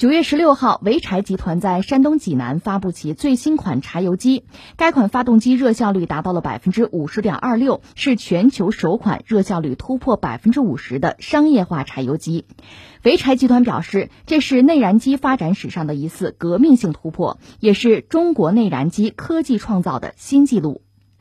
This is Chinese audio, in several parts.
九月十六号，潍柴集团在山东济南发布其最新款柴油机，该款发动机热效率达到了百分之五十点二六，是全球首款热效率突破百分之五十的商业化柴油机。潍柴集团表示，这是内燃机发展史上的一次革命性突破，也是中国内燃机科技创造的新纪录。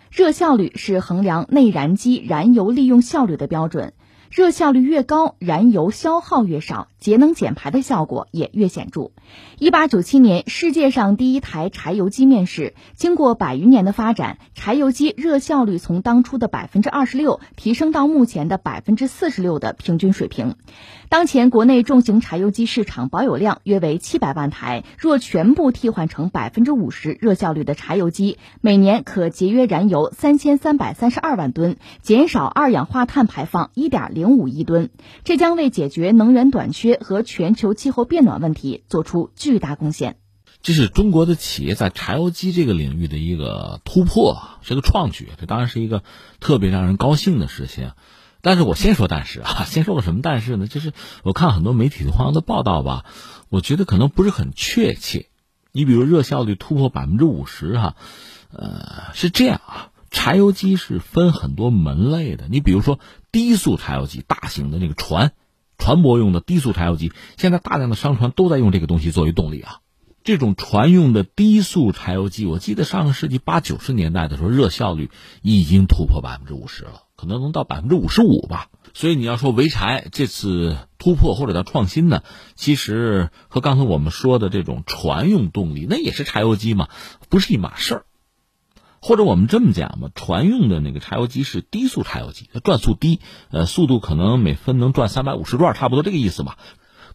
热效率是衡量内燃机燃油利用效率的标准。热效率越高，燃油消耗越少，节能减排的效果也越显著。一八九七年，世界上第一台柴油机面世，经过百余年的发展，柴油机热效率从当初的百分之二十六提升到目前的百分之四十六的平均水平。当前国内重型柴油机市场保有量约为七百万台，若全部替换成百分之五十热效率的柴油机，每年可节约燃油三千三百三十二万吨，减少二氧化碳排放一点零五亿吨，这将为解决能源短缺和全球气候变暖问题做出巨大贡献。这是中国的企业在柴油机这个领域的一个突破，是个创举，这当然是一个特别让人高兴的事情。但是我先说但是啊，先说个什么但是呢？就是我看很多媒体的报道吧，我觉得可能不是很确切。你比如热效率突破百分之五十哈，呃，是这样啊，柴油机是分很多门类的。你比如说低速柴油机，大型的那个船，船舶用的低速柴油机，现在大量的商船都在用这个东西作为动力啊。这种船用的低速柴油机，我记得上个世纪八九十年代的时候，热效率已经突破百分之五十了。可能能到百分之五十五吧，所以你要说潍柴这次突破或者叫创新呢，其实和刚才我们说的这种船用动力，那也是柴油机嘛，不是一码事儿。或者我们这么讲吧，船用的那个柴油机是低速柴油机，它转速低，呃，速度可能每分能转三百五十转，差不多这个意思吧。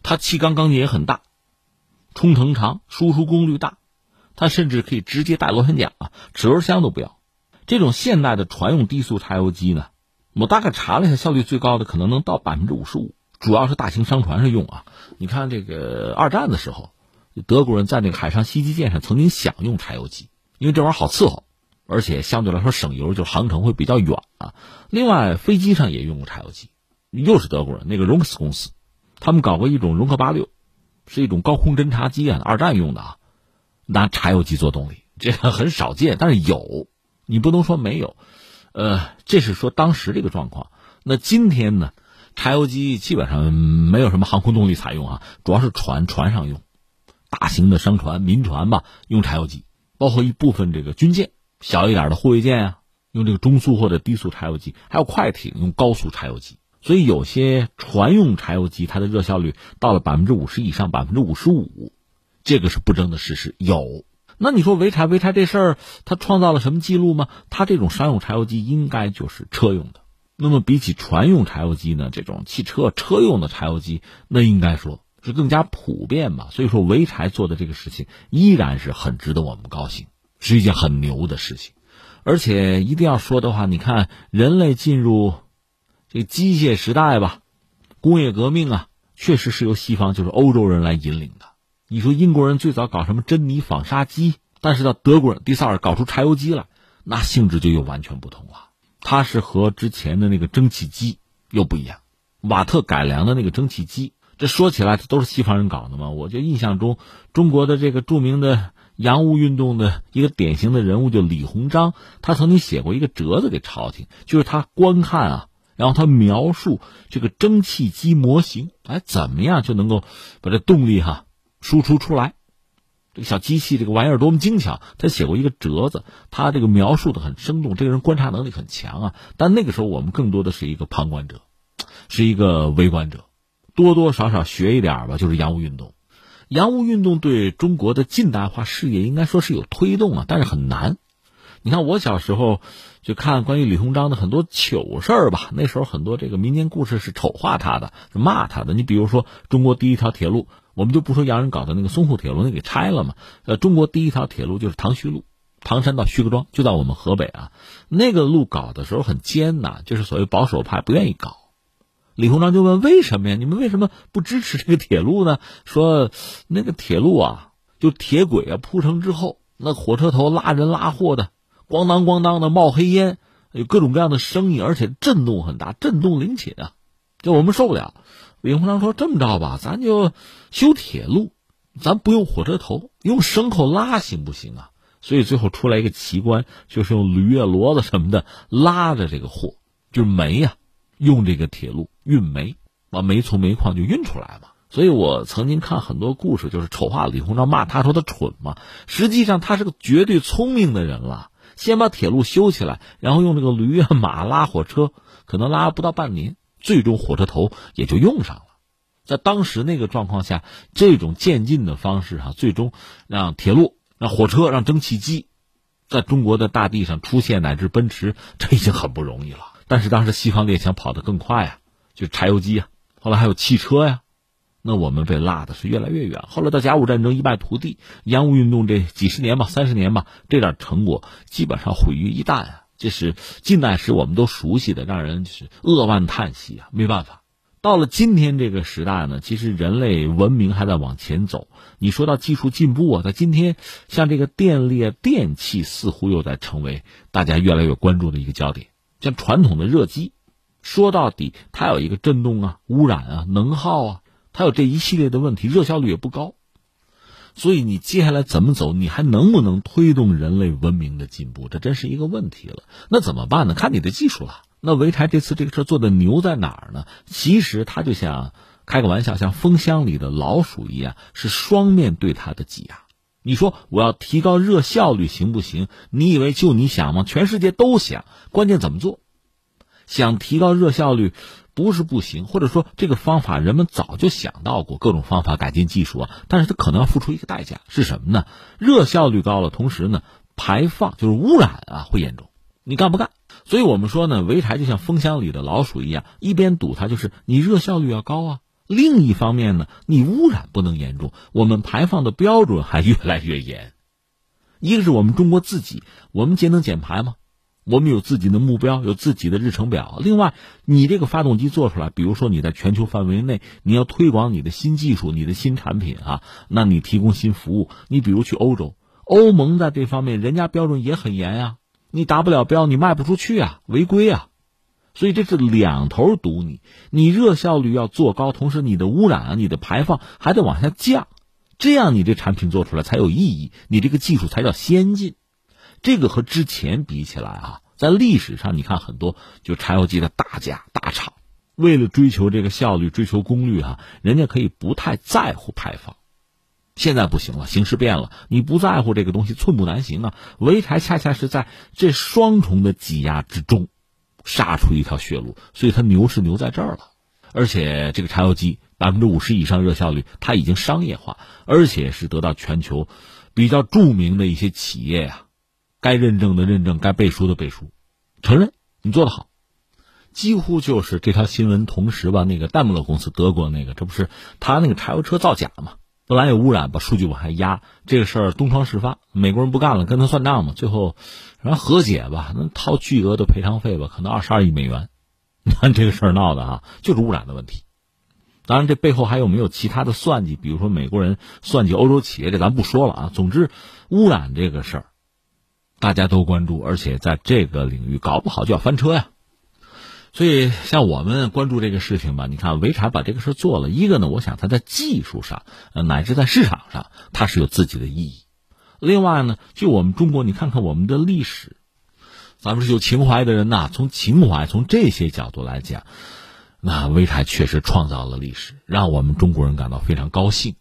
它气缸缸径也很大，冲程长，输出功率大，它甚至可以直接带螺旋桨啊，齿轮箱都不要。这种现代的船用低速柴油机呢？我大概查了一下，效率最高的可能能到百分之五十五，主要是大型商船上用啊。你看这个二战的时候，德国人在那个海上袭击舰上曾经想用柴油机，因为这玩意儿好伺候，而且相对来说省油，就航程会比较远啊。另外飞机上也用过柴油机，又是德国人那个荣克斯公司，他们搞过一种荣克八六，是一种高空侦察机啊，二战用的啊，拿柴油机做动力，这个很少见，但是有，你不能说没有。呃，这是说当时这个状况。那今天呢，柴油机基本上没有什么航空动力采用啊，主要是船船上用，大型的商船、民船吧用柴油机，包括一部分这个军舰，小一点的护卫舰啊用这个中速或者低速柴油机，还有快艇用高速柴油机。所以有些船用柴油机它的热效率到了百分之五十以上，百分之五十五，这个是不争的事实，有。那你说潍柴潍柴这事儿，它创造了什么记录吗？它这种商用柴油机应该就是车用的。那么比起船用柴油机呢，这种汽车车用的柴油机，那应该说是更加普遍吧。所以说潍柴做的这个事情依然是很值得我们高兴，是一件很牛的事情。而且一定要说的话，你看人类进入这机械时代吧，工业革命啊，确实是由西方就是欧洲人来引领的。你说英国人最早搞什么珍妮纺纱机，但是到德国人迪萨尔搞出柴油机来，那性质就又完全不同了。它是和之前的那个蒸汽机又不一样，瓦特改良的那个蒸汽机，这说起来这都是西方人搞的嘛。我就印象中，中国的这个著名的洋务运动的一个典型的人物就李鸿章，他曾经写过一个折子给朝廷，就是他观看啊，然后他描述这个蒸汽机模型，哎，怎么样就能够把这动力哈。输出出来，这个小机器这个玩意儿多么精巧！他写过一个折子，他这个描述的很生动。这个人观察能力很强啊。但那个时候我们更多的是一个旁观者，是一个围观者，多多少少学一点吧。就是洋务运动，洋务运动对中国的近代化事业应该说是有推动啊，但是很难。你看我小时候就看关于李鸿章的很多糗事儿吧，那时候很多这个民间故事是丑化他的，骂他的。你比如说中国第一条铁路。我们就不说洋人搞的那个淞沪铁路，那给拆了嘛？呃，中国第一条铁路就是唐胥路，唐山到徐各庄，就到我们河北啊。那个路搞的时候很艰难，就是所谓保守派不愿意搞。李鸿章就问：为什么呀？你们为什么不支持这个铁路呢？说那个铁路啊，就铁轨啊铺成之后，那火车头拉人拉货的，咣当咣当的冒黑烟，有各种各样的声音，而且震动很大，震动灵寝啊，就我们受不了。李鸿章说：“这么着吧，咱就修铁路，咱不用火车头，用牲口拉行不行啊？所以最后出来一个奇观，就是用驴啊、骡子什么的拉着这个货，就是煤呀，用这个铁路运煤，把煤从煤矿就运出来嘛。所以我曾经看很多故事，就是丑化李鸿章，骂他说他蠢嘛。实际上他是个绝对聪明的人了。先把铁路修起来，然后用这个驴啊马拉火车，可能拉不到半年，最终火车头也就用上了。在当时那个状况下，这种渐进的方式哈，最终让铁路、让火车、让蒸汽机，在中国的大地上出现，乃至奔驰，这已经很不容易了。但是当时西方列强跑得更快啊，就柴油机啊，后来还有汽车呀。那我们被落的是越来越远。后来到甲午战争一败涂地，洋务运动这几十年吧，三十年吧，这点成果基本上毁于一旦啊！这是近代史我们都熟悉的，让人就是扼腕叹息啊！没办法，到了今天这个时代呢，其实人类文明还在往前走。你说到技术进步啊，在今天，像这个电力、电器似乎又在成为大家越来越关注的一个焦点。像传统的热机，说到底它有一个震动啊、污染啊、能耗啊。它有这一系列的问题，热效率也不高，所以你接下来怎么走？你还能不能推动人类文明的进步？这真是一个问题了。那怎么办呢？看你的技术了。那潍柴这次这个事做的牛在哪儿呢？其实它就像开个玩笑，像蜂箱里的老鼠一样，是双面对它的挤压。你说我要提高热效率行不行？你以为就你想吗？全世界都想，关键怎么做？想提高热效率。不是不行，或者说这个方法人们早就想到过各种方法改进技术啊，但是它可能要付出一个代价，是什么呢？热效率高了，同时呢排放就是污染啊会严重，你干不干？所以我们说呢，潍柴就像蜂箱里的老鼠一样，一边堵它就是你热效率要高啊，另一方面呢你污染不能严重，我们排放的标准还越来越严，一个是我们中国自己，我们节能减排吗？我们有自己的目标，有自己的日程表。另外，你这个发动机做出来，比如说你在全球范围内，你要推广你的新技术、你的新产品啊，那你提供新服务。你比如去欧洲，欧盟在这方面人家标准也很严呀，你达不了标，你卖不出去啊，违规啊。所以这是两头堵你，你热效率要做高，同时你的污染啊、你的排放还得往下降，这样你这产品做出来才有意义，你这个技术才叫先进。这个和之前比起来啊，在历史上你看很多就柴油机的大家大厂，为了追求这个效率、追求功率啊，人家可以不太在乎排放。现在不行了，形势变了，你不在乎这个东西，寸步难行啊。潍柴恰恰是在这双重的挤压之中，杀出一条血路，所以它牛是牛在这儿了。而且这个柴油机百分之五十以上热效率，它已经商业化，而且是得到全球比较著名的一些企业呀。该认证的认证，该背书的背书，承认你做的好，几乎就是这条新闻同时吧。那个戴姆勒公司，德国那个，这不是他那个柴油车造假嘛？本来有污染，把数据往下压，这个事儿东窗事发，美国人不干了，跟他算账嘛。最后，然后和解吧，能掏巨额的赔偿费吧，可能二十二亿美元。你看这个事儿闹的啊，就是污染的问题。当然，这背后还有没有其他的算计？比如说美国人算计欧洲企业，这咱不说了啊。总之，污染这个事儿。大家都关注，而且在这个领域搞不好就要翻车呀。所以，像我们关注这个事情吧，你看潍柴把这个事做了一个呢，我想它在技术上，乃至在市场上，它是有自己的意义。另外呢，就我们中国，你看看我们的历史，咱们是有情怀的人呐。从情怀，从这些角度来讲，那潍柴确实创造了历史，让我们中国人感到非常高兴。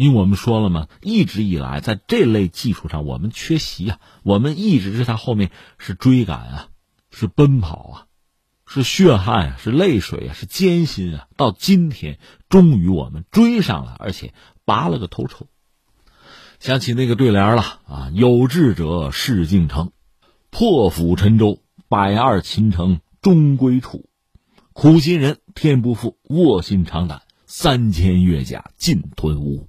因为我们说了嘛，一直以来在这类技术上我们缺席啊，我们一直是在后面是追赶啊，是奔跑啊，是血汗啊，是泪水啊，是艰辛啊。到今天，终于我们追上了，而且拔了个头筹。想起那个对联了啊，有志者事竟成，破釜沉舟，百二秦城终归土。苦心人天不负，卧薪尝胆，三千越甲尽吞吴。